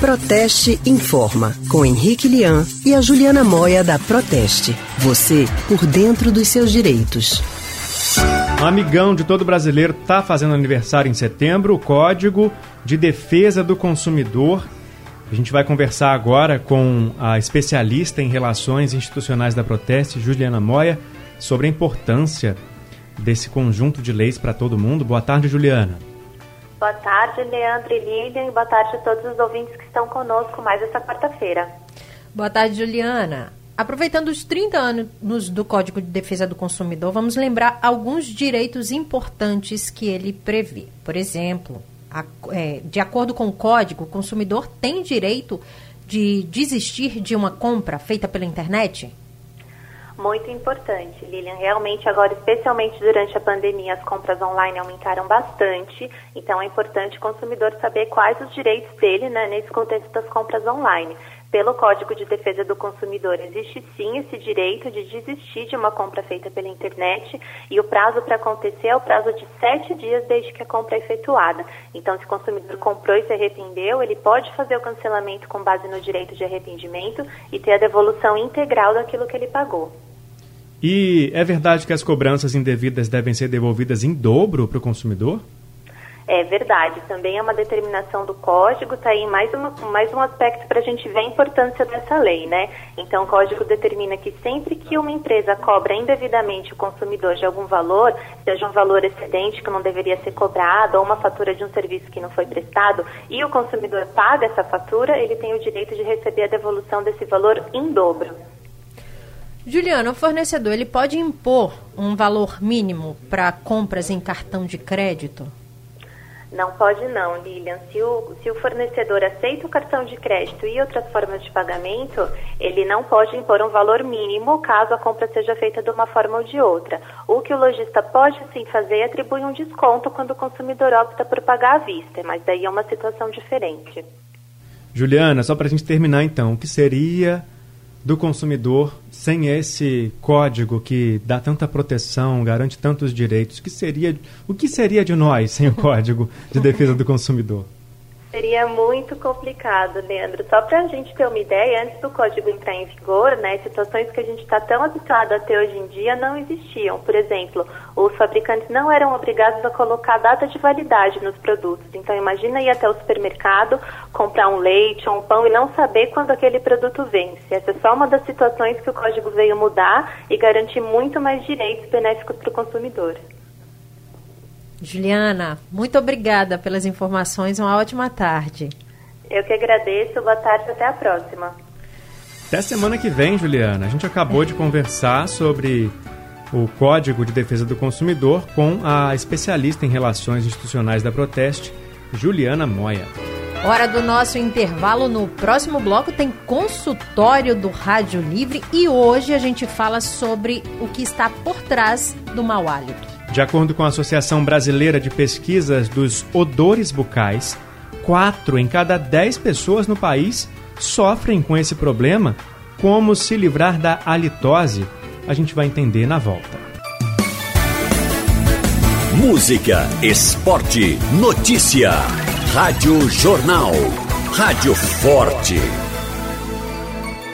Proteste Informa, com Henrique Lian e a Juliana Moia da Proteste. Você por dentro dos seus direitos. Amigão de todo brasileiro está fazendo aniversário em setembro, o Código de Defesa do Consumidor. A gente vai conversar agora com a especialista em relações institucionais da Proteste, Juliana Moia, sobre a importância desse conjunto de leis para todo mundo. Boa tarde, Juliana. Boa tarde, Leandro e Lilian, e boa tarde a todos os ouvintes que estão conosco mais essa quarta-feira. Boa tarde, Juliana. Aproveitando os 30 anos do Código de Defesa do Consumidor, vamos lembrar alguns direitos importantes que ele prevê. Por exemplo, a, é, de acordo com o Código, o consumidor tem direito de desistir de uma compra feita pela internet? Muito importante, Lilian. Realmente, agora, especialmente durante a pandemia, as compras online aumentaram bastante. Então, é importante o consumidor saber quais os direitos dele né, nesse contexto das compras online. Pelo Código de Defesa do Consumidor, existe sim esse direito de desistir de uma compra feita pela internet e o prazo para acontecer é o prazo de sete dias desde que a compra é efetuada. Então, se o consumidor comprou e se arrependeu, ele pode fazer o cancelamento com base no direito de arrependimento e ter a devolução integral daquilo que ele pagou. E é verdade que as cobranças indevidas devem ser devolvidas em dobro para o consumidor? É verdade, também é uma determinação do código, está aí mais, uma, mais um aspecto para a gente ver a importância dessa lei, né? Então, o código determina que sempre que uma empresa cobra indevidamente o consumidor de algum valor, seja um valor excedente que não deveria ser cobrado, ou uma fatura de um serviço que não foi prestado, e o consumidor paga essa fatura, ele tem o direito de receber a devolução desse valor em dobro. Juliana, o fornecedor ele pode impor um valor mínimo para compras em cartão de crédito? Não pode não, Lilian. Se o, se o fornecedor aceita o cartão de crédito e outras formas de pagamento, ele não pode impor um valor mínimo caso a compra seja feita de uma forma ou de outra. O que o lojista pode sim fazer é atribuir um desconto quando o consumidor opta por pagar à vista, mas daí é uma situação diferente. Juliana, só para a gente terminar então, o que seria do consumidor sem esse código que dá tanta proteção, garante tantos direitos? Que seria, o que seria de nós sem o código de defesa do consumidor? Seria muito complicado, Leandro. Só para a gente ter uma ideia, antes do código entrar em vigor, né, situações que a gente está tão habituado a ter hoje em dia não existiam. Por exemplo, os fabricantes não eram obrigados a colocar data de validade nos produtos. Então, imagina ir até o supermercado, comprar um leite ou um pão e não saber quando aquele produto vence. Essa é só uma das situações que o código veio mudar e garantir muito mais direitos benéficos para o consumidor. Juliana, muito obrigada pelas informações. Uma ótima tarde. Eu que agradeço. Boa tarde. Até a próxima. Até semana que vem, Juliana. A gente acabou de conversar sobre o Código de Defesa do Consumidor com a especialista em relações institucionais da Proteste, Juliana Moia. Hora do nosso intervalo. No próximo bloco tem consultório do Rádio Livre e hoje a gente fala sobre o que está por trás do mau hálito. De acordo com a Associação Brasileira de Pesquisas dos Odores Bucais, 4 em cada 10 pessoas no país sofrem com esse problema. Como se livrar da halitose? A gente vai entender na volta. Música, esporte, notícia. Rádio Jornal. Rádio Forte.